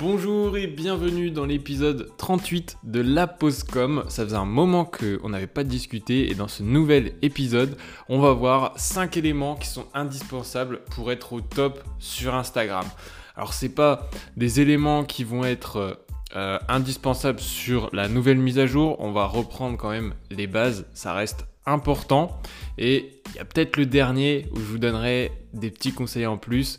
Bonjour et bienvenue dans l'épisode 38 de La Postcom. Ça faisait un moment qu'on n'avait pas discuté et dans ce nouvel épisode, on va voir 5 éléments qui sont indispensables pour être au top sur Instagram. Alors c'est pas des éléments qui vont être euh, indispensables sur la nouvelle mise à jour, on va reprendre quand même les bases, ça reste important. Et il y a peut-être le dernier où je vous donnerai des petits conseils en plus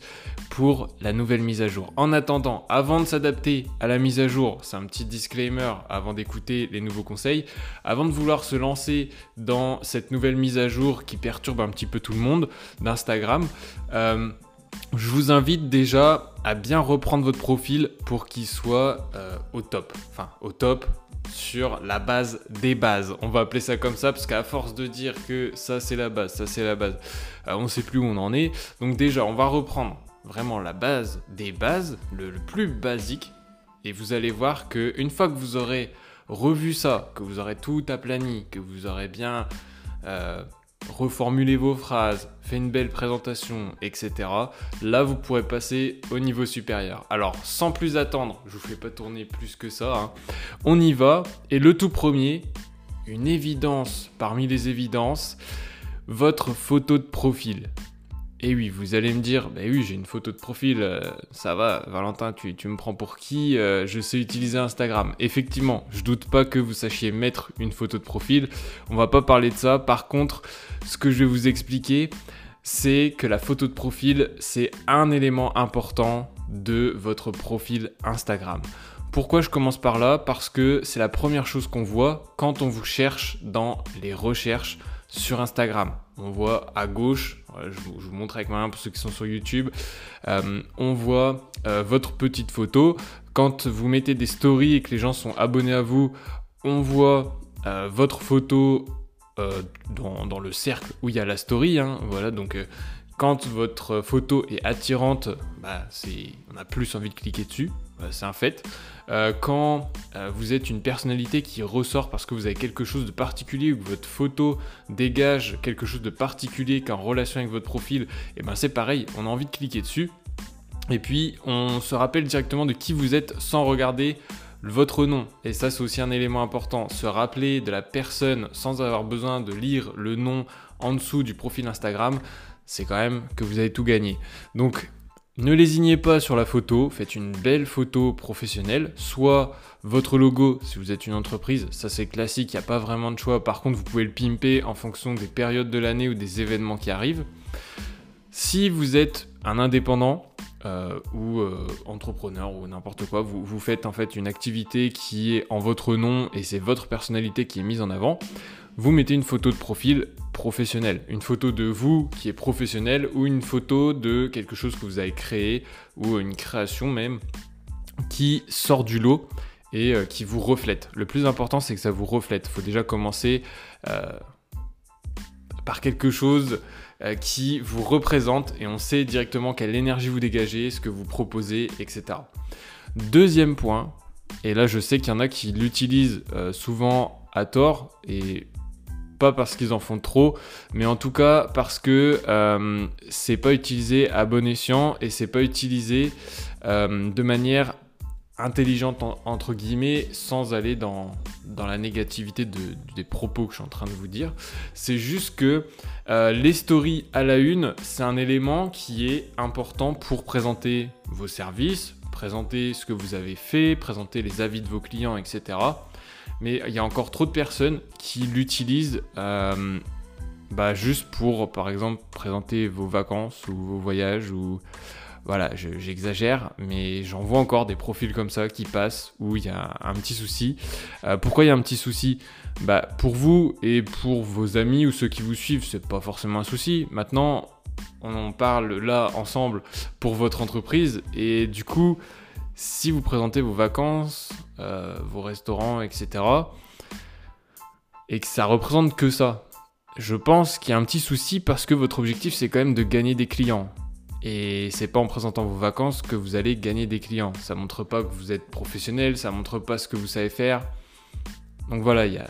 pour la nouvelle mise à jour. En attendant, avant de s'adapter à la mise à jour, c'est un petit disclaimer avant d'écouter les nouveaux conseils, avant de vouloir se lancer dans cette nouvelle mise à jour qui perturbe un petit peu tout le monde d'Instagram, euh, je vous invite déjà à bien reprendre votre profil pour qu'il soit euh, au top. Enfin, au top, sur la base des bases. On va appeler ça comme ça parce qu'à force de dire que ça c'est la base, ça c'est la base, euh, on ne sait plus où on en est. Donc déjà, on va reprendre vraiment la base des bases, le, plus basique, et vous allez voir que une fois que vous aurez revu ça, que vous aurez tout aplani, que vous aurez bien euh, reformulez vos phrases, fait une belle présentation, etc. Là, vous pourrez passer au niveau supérieur. Alors, sans plus attendre, je vous fais pas tourner plus que ça. Hein. On y va. Et le tout premier, une évidence parmi les évidences, votre photo de profil. Et oui, vous allez me dire, bah oui, j'ai une photo de profil, euh, ça va, Valentin, tu, me prends pour qui euh, Je sais utiliser Instagram. Effectivement, je doute pas que vous sachiez mettre une photo de profil. On va pas parler de ça. Par contre, ce que je vais vous expliquer, c'est que la photo de profil, c'est un élément important de votre profil Instagram. Pourquoi je commence par là? Parce que c'est la première chose qu'on voit quand on vous cherche dans les recherches sur Instagram. On voit à gauche, je vous, montre avec ma main pour ceux qui sont sur YouTube, euh, on voit euh, votre petite photo. Quand vous mettez des stories et que les gens sont abonnés à vous, on voit euh, votre photo dans, le cercle où il y a la story. Hein. voilà, donc quand votre photo est attirante, bah, on a plus envie de cliquer dessus, c'est un fait. Euh, quand euh, vous êtes une personnalité qui ressort parce que vous avez quelque chose de particulier ou que votre photo dégage quelque chose de particulier qu'en relation avec votre profil, et eh ben c'est pareil, on a envie de cliquer dessus. Et puis on se rappelle directement de qui vous êtes sans regarder votre nom. Et ça c'est aussi un élément important, se rappeler de la personne sans avoir besoin de lire le nom en dessous du profil Instagram, c'est quand même que vous avez tout gagné. Donc ne lésignez pas sur la photo, faites une belle photo professionnelle, soit votre logo si vous êtes une entreprise, ça c'est classique, il n'y a pas vraiment de choix, par contre vous pouvez le pimper en fonction des périodes de l'année ou des événements qui arrivent. Si vous êtes un indépendant euh, ou euh, entrepreneur ou n'importe quoi, vous, vous faites en fait une activité qui est en votre nom et c'est votre personnalité qui est mise en avant, vous mettez une photo de profil professionnelle. Une photo de vous qui est professionnelle ou une photo de quelque chose que vous avez créé ou une création même qui sort du lot et euh, qui vous reflète. Le plus important, c'est que ça vous reflète. Il faut déjà commencer euh, par quelque chose euh, qui vous représente et on sait directement quelle énergie vous dégagez, ce que vous proposez, etc. Deuxième point, et là je sais qu'il y en a qui l'utilisent souvent à tort et pas parce qu'ils en font trop, mais en tout cas parce que euh, c'est pas utilisé à bon escient et c'est pas utilisé euh, de manière intelligente entre guillemets sans aller dans, dans la négativité des propos que je suis en train de vous dire. C'est juste que euh, les stories à la une, c'est un élément qui est important pour présenter vos services, présenter ce que vous avez fait, présenter les avis de vos clients, etc mais il y a encore trop de personnes qui l'utilisent euh, bah, juste pour, par exemple, présenter vos vacances ou vos voyages ou voilà, j'exagère, mais j'en vois encore des profils comme ça qui passent où il y a un petit souci. Euh, pourquoi il y a un petit souci? Bah, Pour vous et pour vos amis ou ceux qui vous suivent, c'est pas forcément un souci. Maintenant, on en parle là ensemble pour votre entreprise et du coup, si vous présentez vos vacances, euh, vos restaurants, etc., et que ça représente que ça, je pense qu'il y a un petit souci parce que votre objectif c'est quand même de gagner des clients. Et c'est pas en présentant vos vacances que vous allez gagner des clients. Ça montre pas que vous êtes professionnel, ça montre pas ce que vous savez faire. Donc voilà, il y a,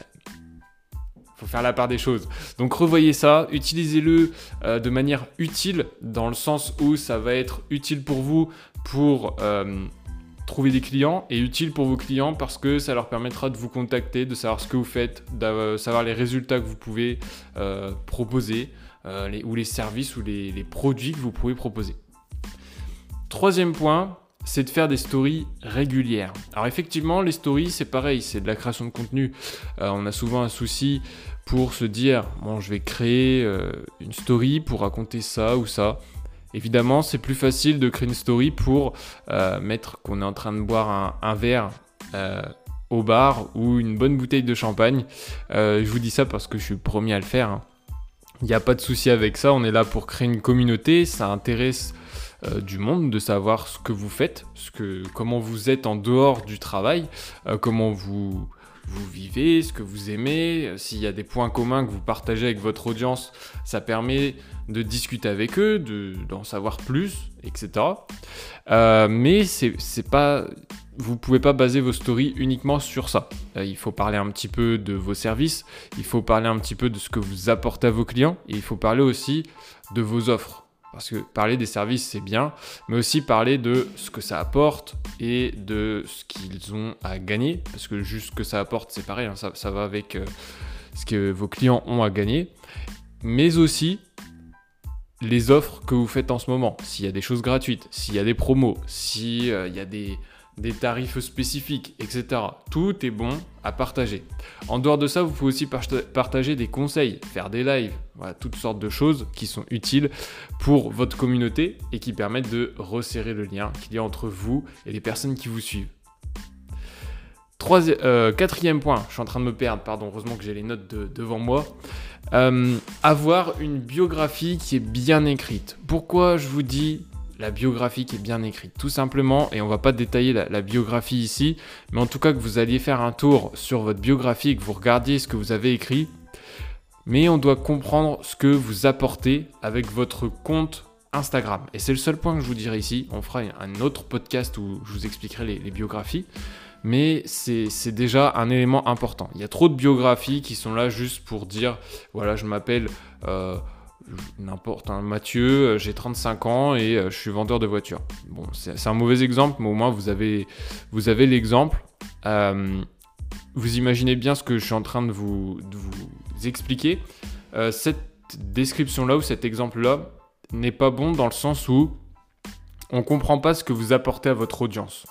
faut faire la part des choses. Donc revoyez ça, utilisez-le euh, de manière utile, dans le sens où ça va être utile pour vous pour euh, trouver des clients et utile pour vos clients parce que ça leur permettra de vous contacter, de savoir ce que vous faites, de savoir les résultats que vous pouvez euh, proposer euh, ou les services ou les, produits que vous pouvez proposer. Troisième point, c'est de faire des stories régulières. Alors effectivement, les stories, c'est pareil, c'est de la création de contenu. Euh, on a souvent un souci pour se dire, bon, je vais créer une story pour raconter ça ou ça. Évidemment, c'est plus facile de créer une story pour euh, mettre qu'on est en train de boire un, verre euh, au bar ou une bonne bouteille de champagne. Euh, je vous dis ça parce que je suis premier à le faire. Hein. Il n'y a pas de souci avec ça, on est là pour créer une communauté, ça intéresse du monde de savoir ce que vous faites, ce que, comment vous êtes en dehors du travail, comment vous, vous vivez, ce que vous aimez, s'il y a des points communs que vous partagez avec votre audience, ça permet de discuter avec eux, d'en savoir plus, etc. Euh, mais c'est pas, vous pouvez pas baser vos stories uniquement sur ça. Euh, il faut parler un petit peu de vos services, il faut parler un petit peu de ce que vous apportez à vos clients, et il faut parler aussi de vos offres. Parce que parler des services, c'est bien, mais aussi parler de ce que ça apporte et de ce qu'ils ont à gagner. Parce que juste ce que ça apporte, c'est pareil, hein, ça, va avec euh, ce que vos clients ont à gagner. Mais aussi les offres que vous faites en ce moment. S'il y a des choses gratuites, s'il y a des promos, s'il euh, y a des, des tarifs spécifiques, etc. Tout est bon à partager. En dehors de ça, vous pouvez aussi partager des conseils, faire des lives, toutes sortes de choses qui sont utiles pour votre communauté et qui permettent de resserrer le lien qu'il y a entre vous et les personnes qui vous suivent. Euh, quatrième point, je suis en train de me perdre, pardon, heureusement que j'ai les notes devant moi. Euh, avoir une biographie qui est bien écrite. Pourquoi je vous dis la biographie qui est bien écrite. Tout simplement, et on va pas détailler la, biographie ici, mais en tout cas que vous alliez faire un tour sur votre biographie, que vous regardiez ce que vous avez écrit, mais on doit comprendre ce que vous apportez avec votre compte Instagram. Et c'est le seul point que je vous dirai ici. On fera un autre podcast où je vous expliquerai les, biographies. Mais c'est déjà un élément important. Il y a trop de biographies qui sont là juste pour dire, voilà, je m'appelle... Euh, n'importe, un Mathieu, euh, j'ai 35 ans et euh, je suis vendeur de voitures. Bon, c'est un mauvais exemple, mais au moins vous avez, vous avez l'exemple. Euh, vous imaginez bien ce que je suis en train de vous, vous expliquer. cette description-là ou cet exemple-là n'est pas bon dans le sens où on comprend pas ce que vous apportez à votre audience.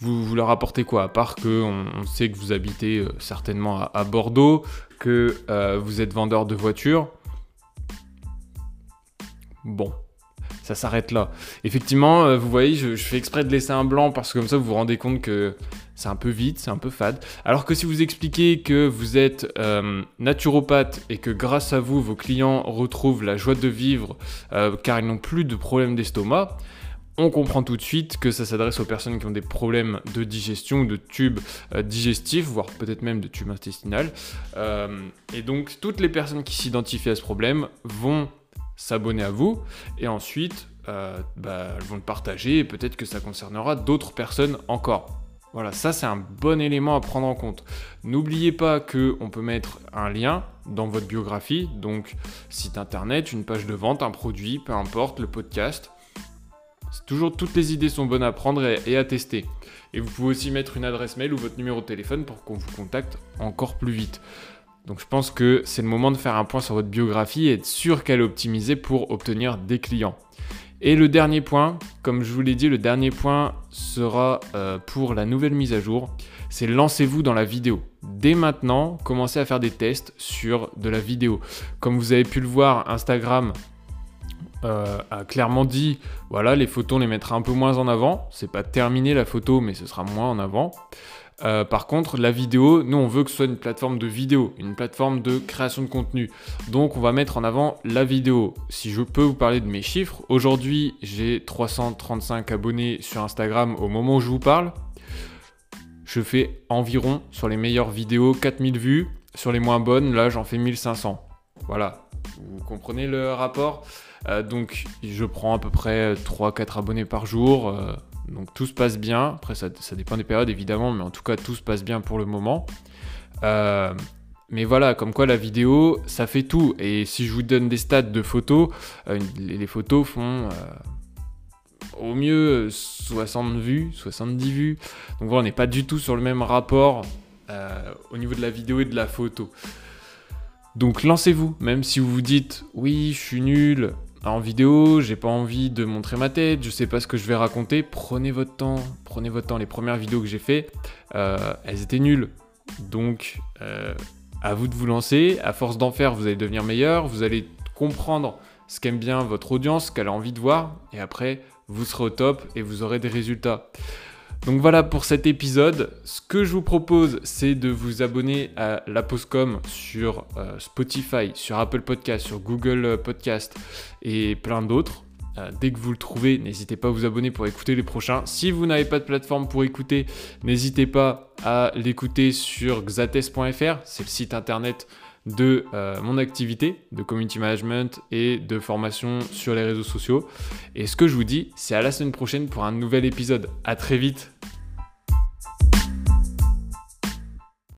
Vous, vous leur apportez quoi? À part qu'on on sait que vous habitez certainement à, Bordeaux, que vous êtes vendeur de voitures Bon, ça s'arrête là. Effectivement, euh, vous voyez, je, fais exprès de laisser un blanc parce que comme ça vous vous rendez compte que c'est un peu vite, c'est un peu fade. Alors que si vous expliquez que vous êtes euh, naturopathe et que grâce à vous, vos clients retrouvent la joie de vivre euh, car ils n'ont plus de problèmes d'estomac, on comprend tout de suite que ça s'adresse aux personnes qui ont des problèmes de digestion de tubes digestifs, voire peut-être même de tubes intestinal. et donc toutes les personnes qui s'identifient à ce problème vont s'abonner à vous et ensuite euh, bah, elles vont le partager et peut-être que ça concernera d'autres personnes encore. Voilà, ça c'est un bon élément à prendre en compte. N'oubliez pas que on peut mettre un lien dans votre biographie, donc site internet, une page de vente, un produit, peu importe, le podcast. Toujours toutes les idées sont bonnes à prendre et, et à tester. Et vous pouvez aussi mettre une adresse mail ou votre numéro de téléphone pour qu'on vous contacte encore plus vite. Donc je pense que c'est le moment de faire un point sur votre biographie et être sûr qu'elle est optimisée pour obtenir des clients. Et le dernier point, comme je vous l'ai dit, le dernier point sera euh, pour la nouvelle mise à jour, c'est lancez-vous dans la vidéo. Dès maintenant, commencez à faire des tests sur de la vidéo. Comme vous avez pu le voir, Instagram euh, a clairement dit, voilà, les photos on les mettra un peu moins en avant. C'est pas terminé la photo, mais ce sera moins en avant. Euh, par contre, la vidéo, nous on veut que ce soit une plateforme de vidéo, une plateforme de création de contenu. Donc on va mettre en avant la vidéo. Si je peux vous parler de mes chiffres, aujourd'hui j'ai 335 abonnés sur Instagram au moment où je vous parle. Je fais environ sur les meilleures vidéos 4000 vues, sur les moins bonnes, là j'en fais 1500. Voilà, vous comprenez le rapport? Euh, Donc je prends à peu près 3-4 abonnés par jour. Euh, donc tout se passe bien. Après, ça, dépend des périodes évidemment, mais en tout cas, tout se passe bien pour le moment. Euh, mais voilà, comme quoi la vidéo, ça fait tout. Et si je vous donne des stats de photos, euh, les photos font au mieux 60 vues, 70 vues. Donc voilà, on n'est pas du tout sur le même rapport euh, au niveau de la vidéo et de la photo. Donc lancez-vous, même si vous vous dites oui, je suis nul en vidéo, j'ai pas envie de montrer ma tête, je sais pas ce que je vais raconter. Prenez votre temps, prenez votre temps. Les premières vidéos que j'ai fait, euh, elles étaient nulles. Donc euh, à vous de vous lancer. À force d'en faire, vous allez devenir meilleur. Vous allez comprendre ce qu'aime bien votre audience, ce qu'elle a envie de voir. Et après, vous serez au top et vous aurez des résultats. Donc voilà pour cet épisode. Ce que je vous propose, c'est de vous abonner à la Postcom sur euh, Spotify, sur Apple Podcast, sur Google Podcast et plein d'autres. Euh, dès que vous le trouvez, n'hésitez pas à vous abonner pour écouter les prochains. Si vous n'avez pas de plateforme pour écouter, n'hésitez pas à l'écouter sur xates.fr. C'est le site internet de euh, mon activité de community management et de formation sur les réseaux sociaux. Et ce que je vous dis, c'est à la semaine prochaine pour un nouvel épisode. À très vite